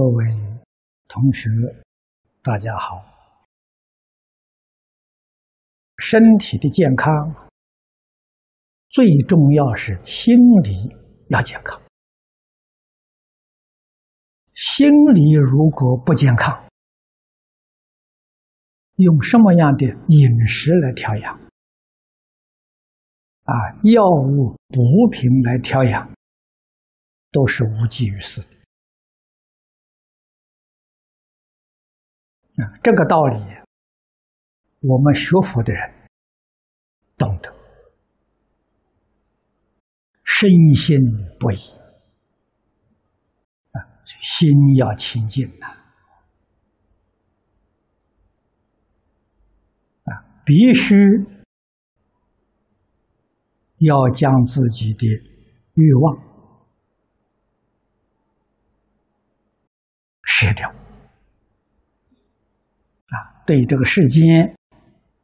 各位同学，大家好。身体的健康最重要是心理要健康。心理如果不健康，用什么样的饮食来调养？啊，药物补品来调养，都是无济于事的。啊这个道理，我们学佛的人懂得，深信不疑啊，心要清净呐，啊，必须要将自己的欲望舍掉。对这个世间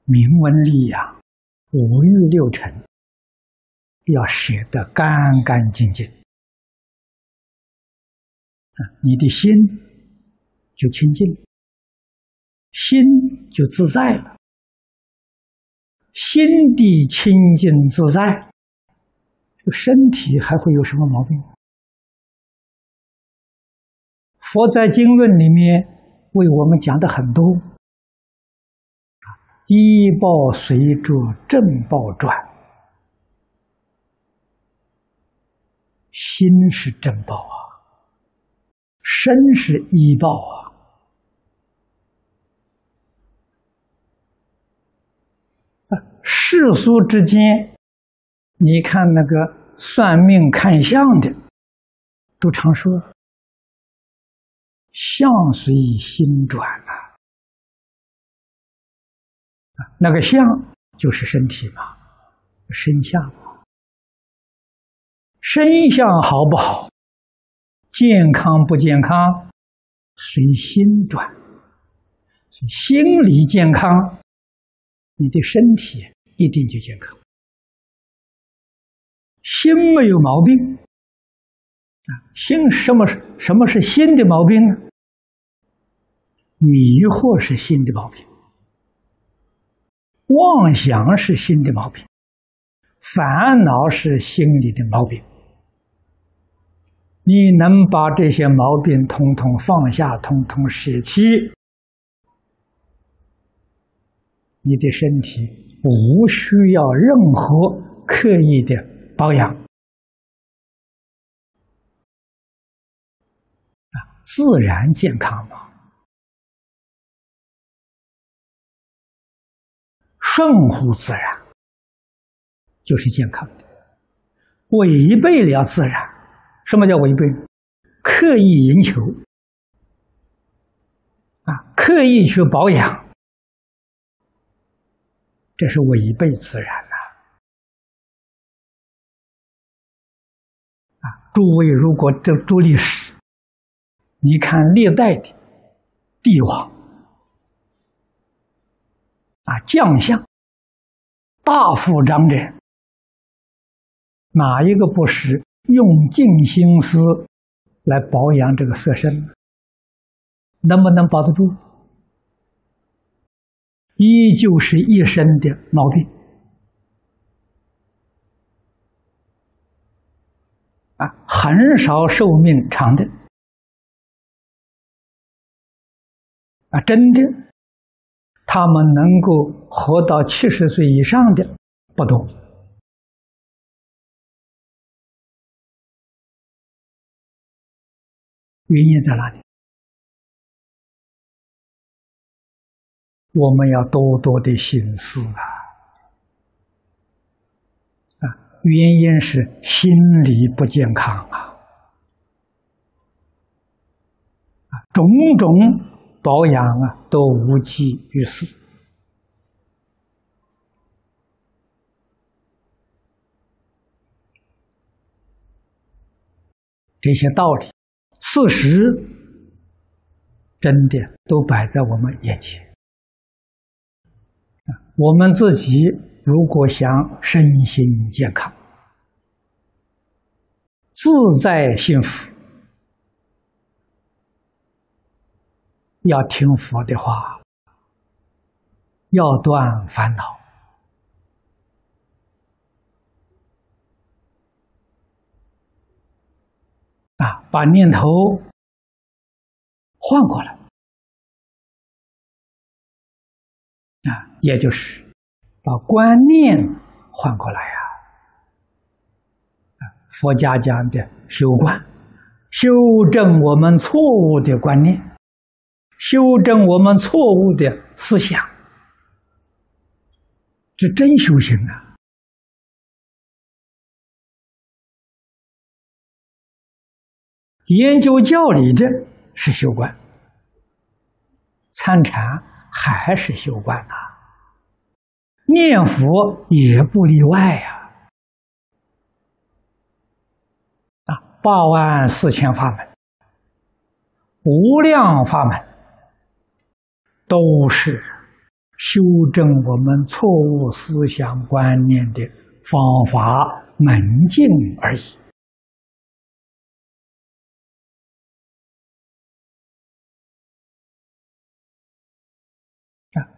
名闻利养、五欲六尘，要舍得干干净净。啊，你的心就清净，心就自在了。心地清净自在，这身体还会有什么毛病？佛在经论里面为我们讲的很多。医报随着正报转，心是正报啊，身是医报啊。世俗之间，你看那个算命看相的，都常说相随心转啊。那个相就是身体嘛，身相嘛，身相好不好，健康不健康，随心转。心理健康，你的身体一定就健康。心没有毛病啊，心什么什么是心的毛病呢？迷惑是心的毛病。妄想是心的毛病，烦恼是心里的毛病。你能把这些毛病统统放下，统统舍弃，你的身体无需要任何刻意的保养，啊，自然健康嘛。顺乎自然，就是健康的。违背了自然，什么叫违背？刻意营求啊，刻意去保养，这是违背自然了。啊，诸位如果读读历史，你看历代的帝王。啊，将相、大夫、长者，哪一个不是用尽心思来保养这个色身？能不能保得住？依旧是一身的毛病啊，很少寿命长的啊，真的。他们能够活到七十岁以上的不多，原因在哪里？我们要多多的心思啊！啊，原因是心理不健康啊！啊，种种。保养啊，都无济于事。这些道理、事实，真的都摆在我们眼前。我们自己如果想身心健康、自在幸福。要听佛的话，要断烦恼。啊，把念头换过来。啊，也就是把观念换过来呀。佛家讲的修观，修正我们错误的观念，修正我们错误的思想，这真修行啊！研究教理的是修观，参禅还是修观呐？念佛也不例外呀。啊八万四千法门，无量法门，都是修正我们错误思想观念的方法门径而已。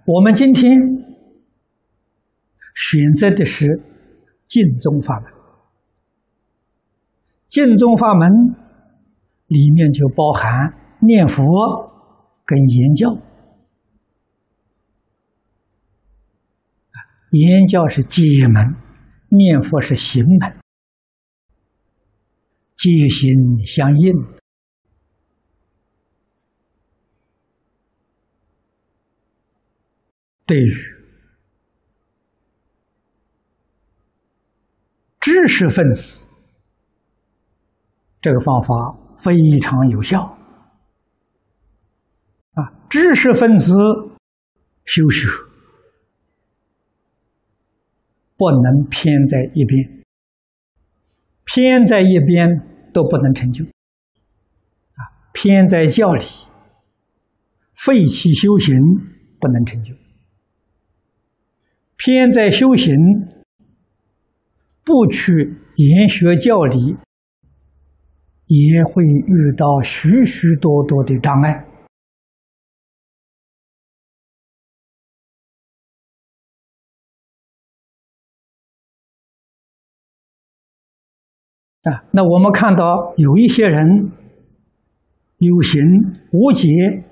我们今天选择的是净宗法门。净宗法门里面就包含念佛跟言教，言教是戒门，念佛是行门，戒行相应。对于知识分子。这个方法非常有效啊！知识分子修学不能偏在一边，偏在一边都不能成就啊！偏在教理，废弃修行不能成就；偏在修行，不去研学教理。也会遇到许许多多的障碍啊！那我们看到有一些人有形无解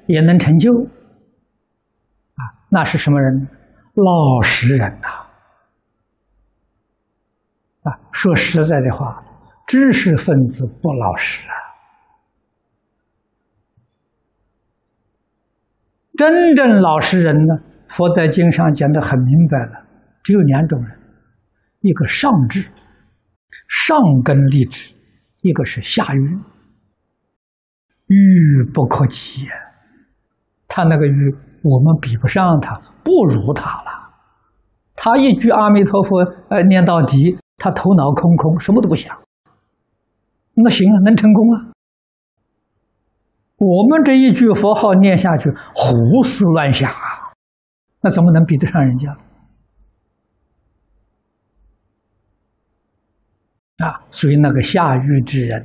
也能成就啊，那是什么人？老实人呐！啊，说实在的话。知识分子不老实啊！真正老实人呢？佛在经上讲的很明白了，只有两种人：一个上智，上根立志；一个是下愚，愚不可及。他那个愚，我们比不上他，不如他了。他一句阿弥陀佛，呃，念到底，他头脑空空，什么都不想。那行啊，能成功啊！我们这一句佛号念下去，胡思乱想啊，那怎么能比得上人家？啊，所以那个下愚之人，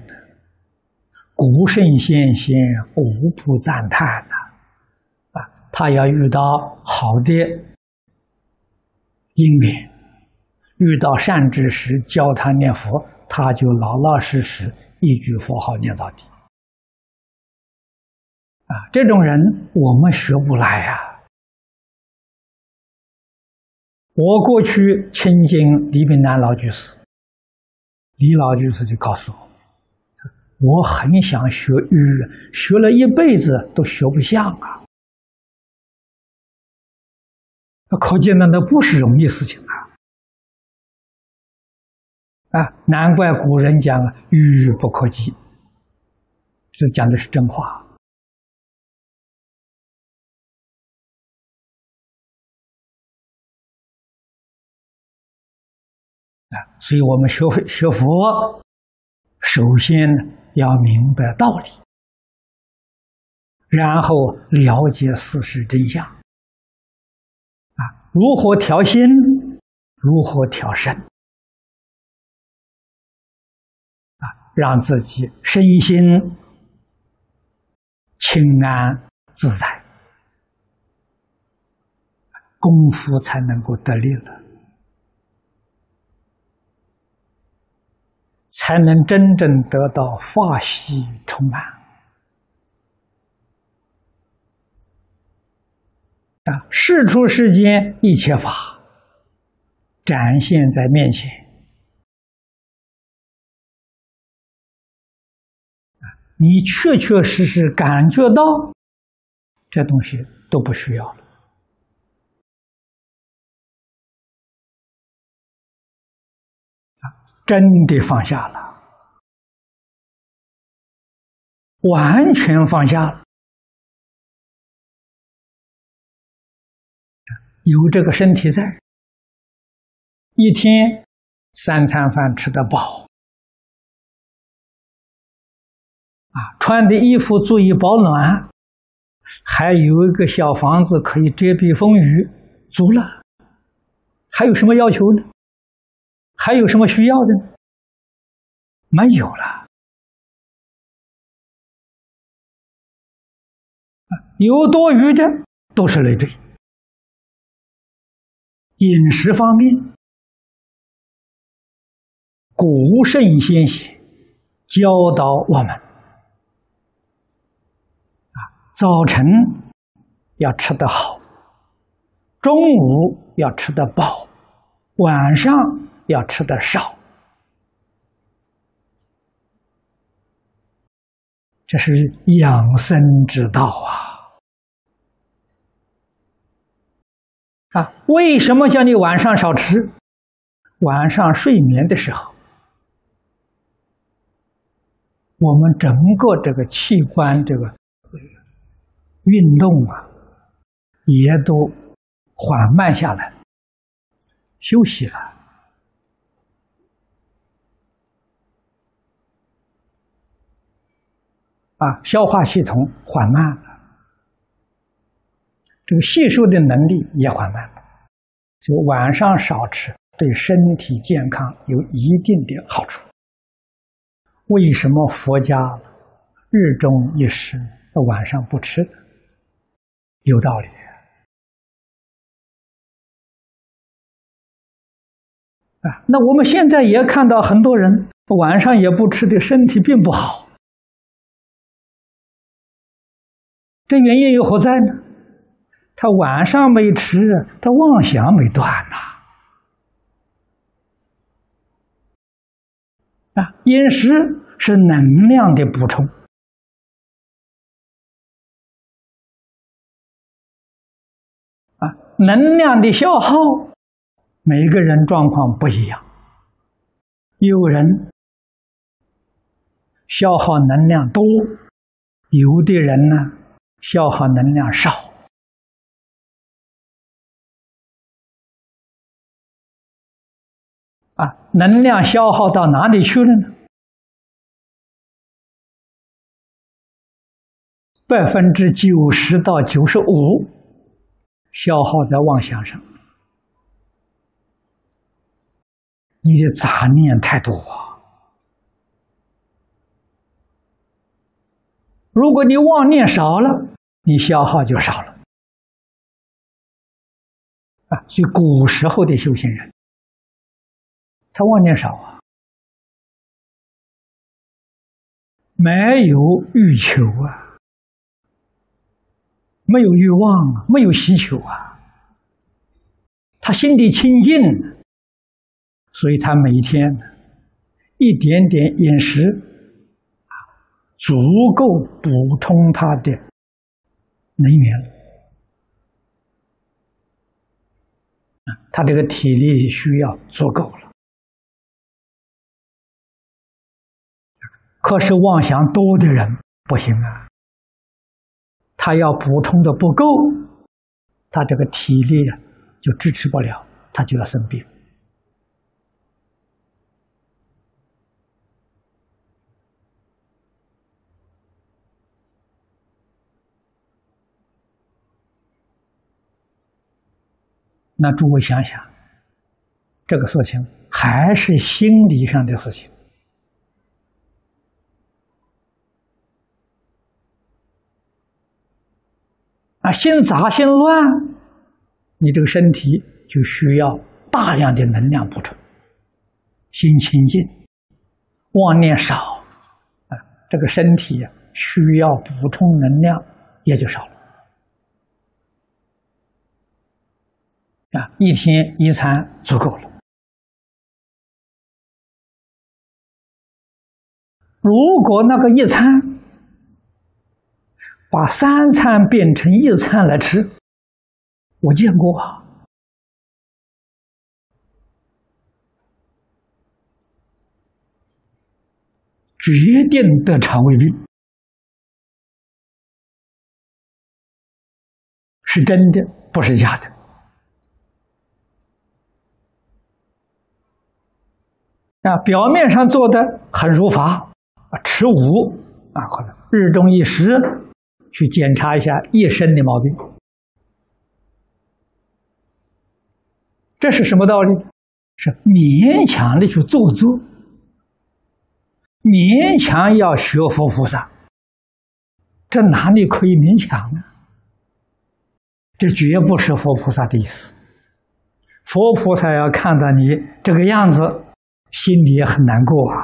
古圣先贤无不赞叹呐！啊，他要遇到好的因缘，遇到善知识教他念佛。他就老老实实一句佛号念到底，啊，这种人我们学不来呀。我过去亲近李炳南老居士，李老居士就告诉我，我很想学语，学了一辈子都学不像啊。那可见那那不是容易事情啊。啊，难怪古人讲啊，“愚不可及”，这讲的是真话。所以我们学会学佛，首先要明白道理，然后了解事实真相。啊，如何调心？如何调身？啊让自己身心清安自在。功夫才能够得力了，才能真正得到法喜充满啊！世出世间一切法展现在面前你确确实实感觉到这东西都不需要了。真的放下了，完全放下了。有这个身体在，一天三餐饭吃得饱，啊，穿的衣服足以保暖，还有一个小房子可以遮蔽风雨，足了，还有什么要求呢？还有什么需要的呢？没有了。有多余的都是累赘。饮食方面，古圣先贤教导我们：啊，早晨要吃得好，中午要吃得饱，晚上。要吃的少，这是养生之道啊！啊，为什么叫你晚上少吃？晚上睡眠的时候，我们整个这个器官这个运动啊，也都缓慢下来，休息了。啊，消化系统缓慢了，这个吸收的能力也缓慢了，就晚上少吃，对身体健康有一定的好处。为什么佛家日中一食，晚上不吃？有道理。啊，那我们现在也看到很多人晚上也不吃的，身体并不好。这原因又何在呢？他晚上没吃，他妄想没断呐。啊，饮食是能量的补充，啊，能量的消耗，每个人状况不一样。有人消耗能量多，有的人呢？消耗能量少啊，能量消耗到哪里去了呢？百分之九十到九十五消耗在妄想上，你的杂念太多啊。如果你妄念少了，你消耗就少了啊！所以古时候的修行人，他妄念少啊，没有欲求啊，没有欲望啊，没有需求啊，他心地清净，所以他每天一点点饮食。足够补充他的能源他这个体力需要足够了。可是妄想多的人不行啊，他要补充的不够，他这个体力啊就支持不了，他就要生病。那诸位想想，这个事情还是心理上的事情啊，心杂心乱，你这个身体就需要大量的能量补充。心清净，妄念少，啊，这个身体需要补充能量也就少了。啊，一天一餐足够了。如果那个一餐把三餐变成一餐来吃，我见过啊，决定得肠胃病，是真的，不是假的。啊，表面上做的很如法，啊，持五啊，可能日中一时去检查一下一身的毛病，这是什么道理？是勉强的去做作，勉强要学佛菩萨，这哪里可以勉强呢？这绝不是佛菩萨的意思。佛菩萨要看到你这个样子。心里也很难过啊！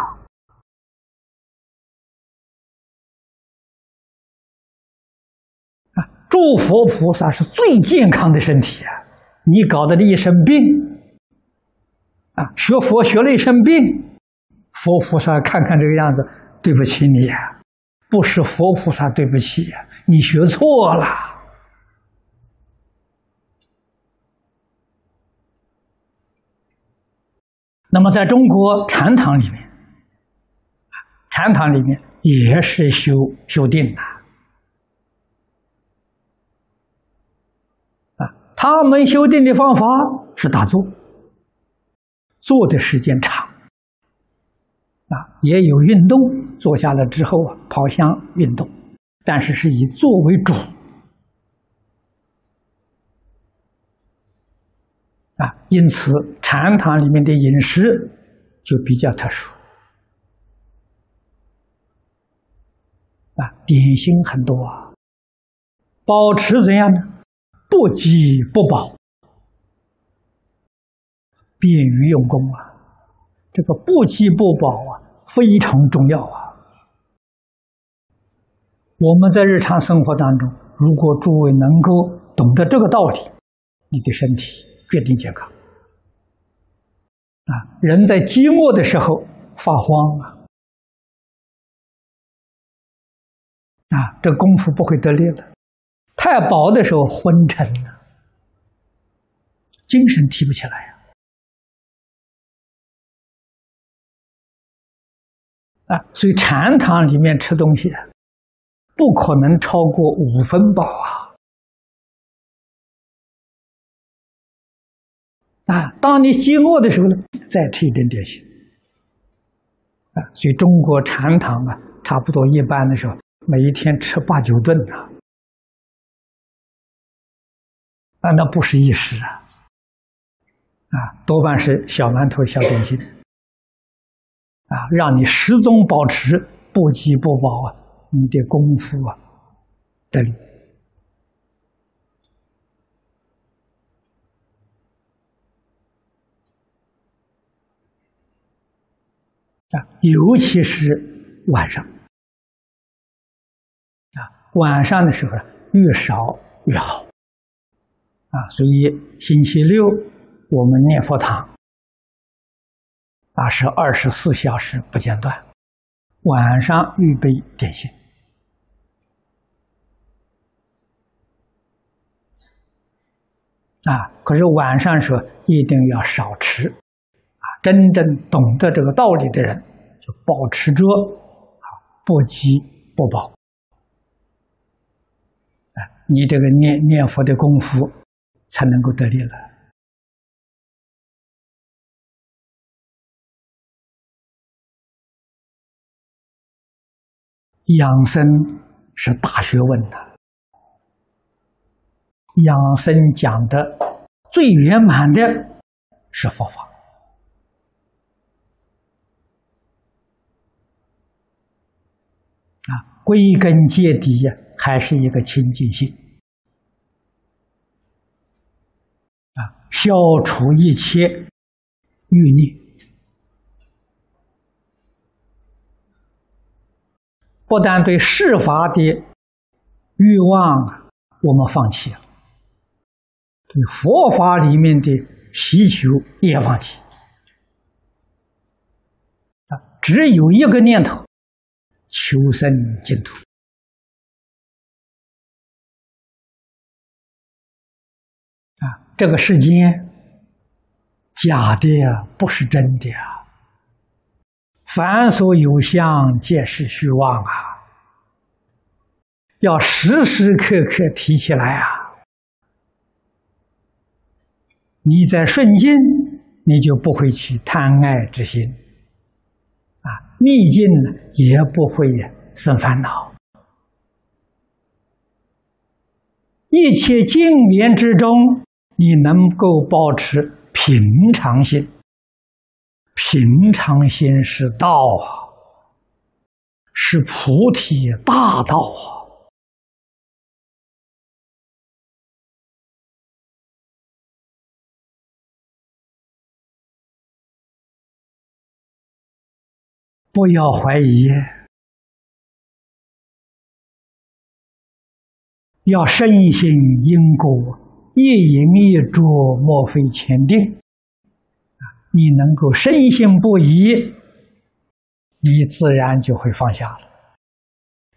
啊，诸佛菩萨是最健康的身体啊！你搞得一身病，啊，学佛学了一身病，佛菩萨看看这个样子，对不起你，不是佛菩萨对不起，你学错了。么，在中国禅堂里面，禅堂里面也是修修定的啊。他们修定的方法是打坐，坐的时间长啊，也有运动，坐下来之后啊，跑香运动，但是是以坐为主。啊，因此禅堂里面的饮食就比较特殊，啊，点心很多啊，保持怎样呢？不饥不饱，便于用功啊。这个不饥不饱啊，非常重要啊。我们在日常生活当中，如果诸位能够懂得这个道理，你的身体。决定健康啊！人在寂寞的时候发慌啊，啊，这功夫不会得力的。太饱的时候昏沉了，精神提不起来呀。啊，所以禅堂里面吃东西，不可能超过五分饱啊。啊，当你饥饿的时候呢，再吃一点点心。啊，所以中国禅堂啊，差不多一般的时候，每一天吃八九顿啊，啊，那不是一时啊，啊，多半是小馒头、小点心，啊，让你始终保持不饥不饱啊，你的功夫啊得力。啊，尤其是晚上，啊，晚上的时候越少越好，啊，所以星期六我们念佛堂，啊是二十四小时不间断，晚上预备点心，啊，可是晚上时候一定要少吃。真正懂得这个道理的人，就保持着啊不急不保，啊，你这个念念佛的功夫才能够得力了。养生是大学问呐，养生讲的最圆满的是佛法。啊，归根结底呀，还是一个清净心啊。消除一切欲念，不但对世法的欲望我们放弃了，对佛法里面的需求也放弃。啊，只有一个念头：求生净土。啊，这个世间假的，不是真的啊！凡所有相，皆是虚妄啊！要时时刻刻提起来啊！你在顺境，你就不会起贪爱之心；逆境呢，也不会生烦恼。一切境缘之中。你能够保持平常心，平常心是道啊，是菩提大道啊！不要怀疑，要深信因果。一饮一啄，莫非前定。啊，你能够深信不疑，你自然就会放下了。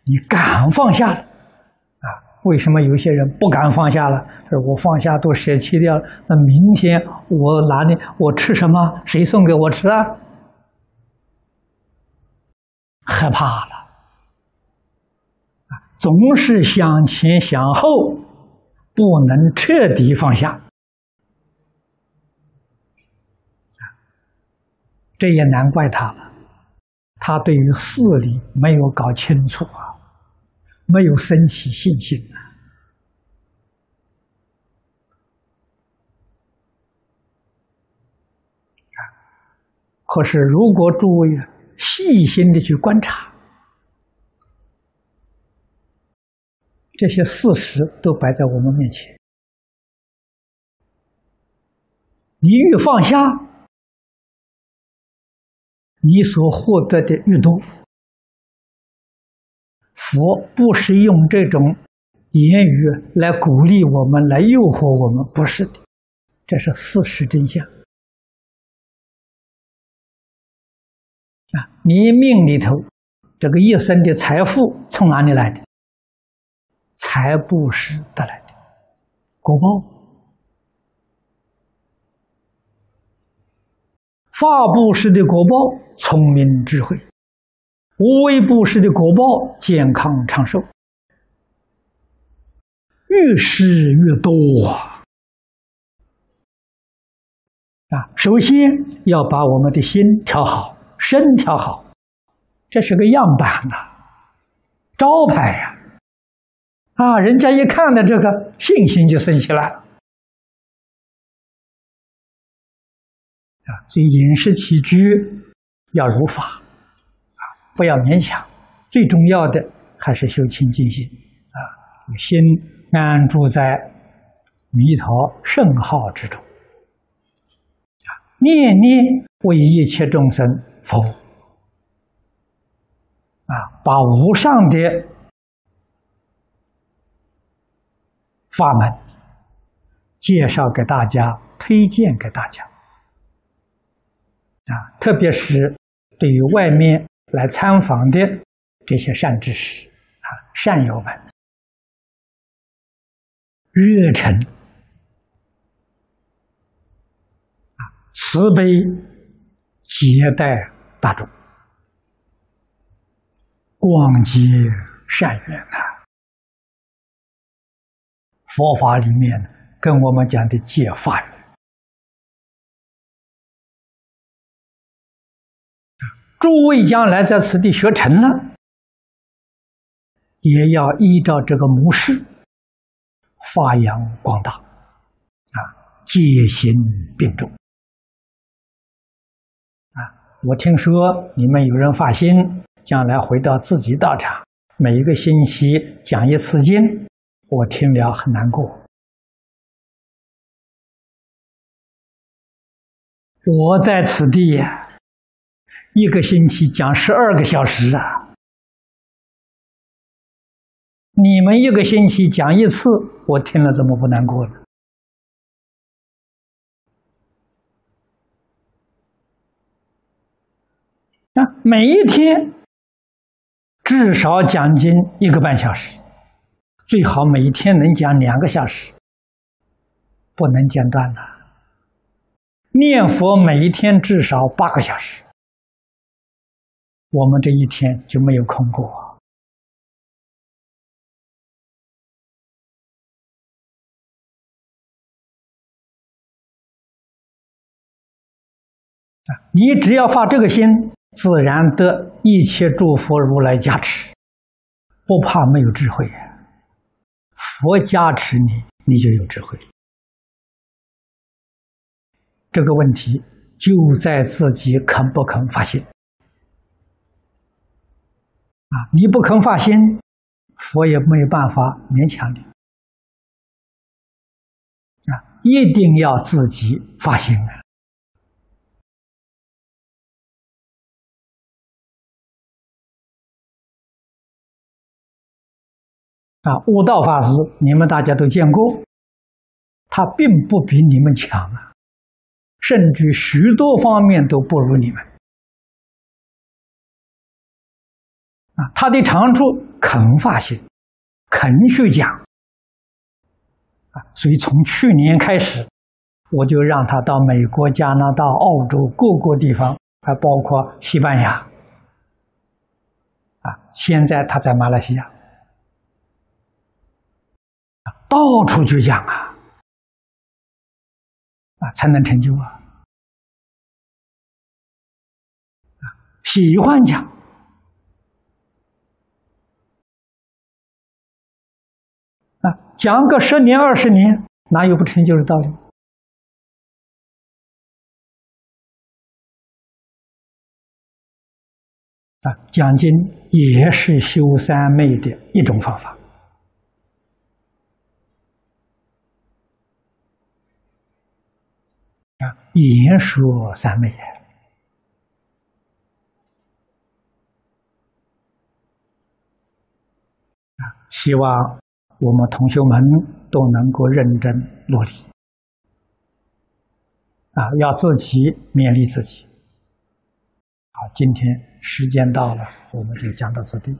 你敢放下了，啊？为什么有些人不敢放下了？他说：“我放下都舍弃掉了，那明天我哪里我吃什么？谁送给我吃啊？”害怕了，啊，总是想前想后。不能彻底放下，这也难怪他了。他对于事理没有搞清楚啊，没有升起信心啊。可是，如果诸位细心的去观察。这些事实都摆在我们面前，你越放下，你所获得的越多。佛不是用这种言语来鼓励我们，来诱惑我们，不是的，这是事实真相。啊，你命里头这个一生的财富从哪里来的？财布施得来的果报，法布施的果报聪明智慧，无为布施的果报健康长寿，越施越多啊！啊，首先要把我们的心调好，身调好，这是个样板呐，招牌呀。啊，人家一看到这个信心就升起来，啊，所以饮食起居要如法，啊，不要勉强，最重要的还是修清净心，啊，心安住在弥陀圣号之中，啊，念念为一切众生佛，啊，把无上的。法门介绍给大家，推荐给大家啊！特别是对于外面来参访的这些善知识啊、善友们，热忱啊，慈悲接待大众，广结善缘呐。佛法里面跟我们讲的戒法缘，诸位将来在此地学成了，也要依照这个模式发扬光大，啊，戒心并重。我听说你们有人发心，将来回到自己道场，每一个星期讲一次经。我听了很难过。我在此地呀，一个星期讲十二个小时啊。你们一个星期讲一次，我听了怎么不难过呢？啊，每一天至少讲经一个半小时，最好每一天能讲两个小时，不能间断的。念佛每一天至少八个小时，我们这一天就没有空过。你只要发这个心，自然得一切诸佛如来加持，不怕没有智慧。佛加持你，你就有智慧。这个问题就在自己肯不肯发心啊！你不肯发心，佛也没有办法勉强你啊！一定要自己发心啊！啊，悟道法师，你们大家都见过，他并不比你们强啊，甚至许多方面都不如你们。啊，他的长处肯发心，肯去讲，啊，所以从去年开始，我就让他到美国、加拿大、澳洲各个地方，还包括西班牙，啊，现在他在马来西亚。到处去讲啊，啊，才能成就啊！啊，喜欢讲啊，讲个十年二十年，哪有不成就的道理？啊，讲经也是修三昧的一种方法。啊，言说三昧啊！希望我们同学们都能够认真努力啊！要自己勉励自己。好，今天时间到了，我们就讲到此地。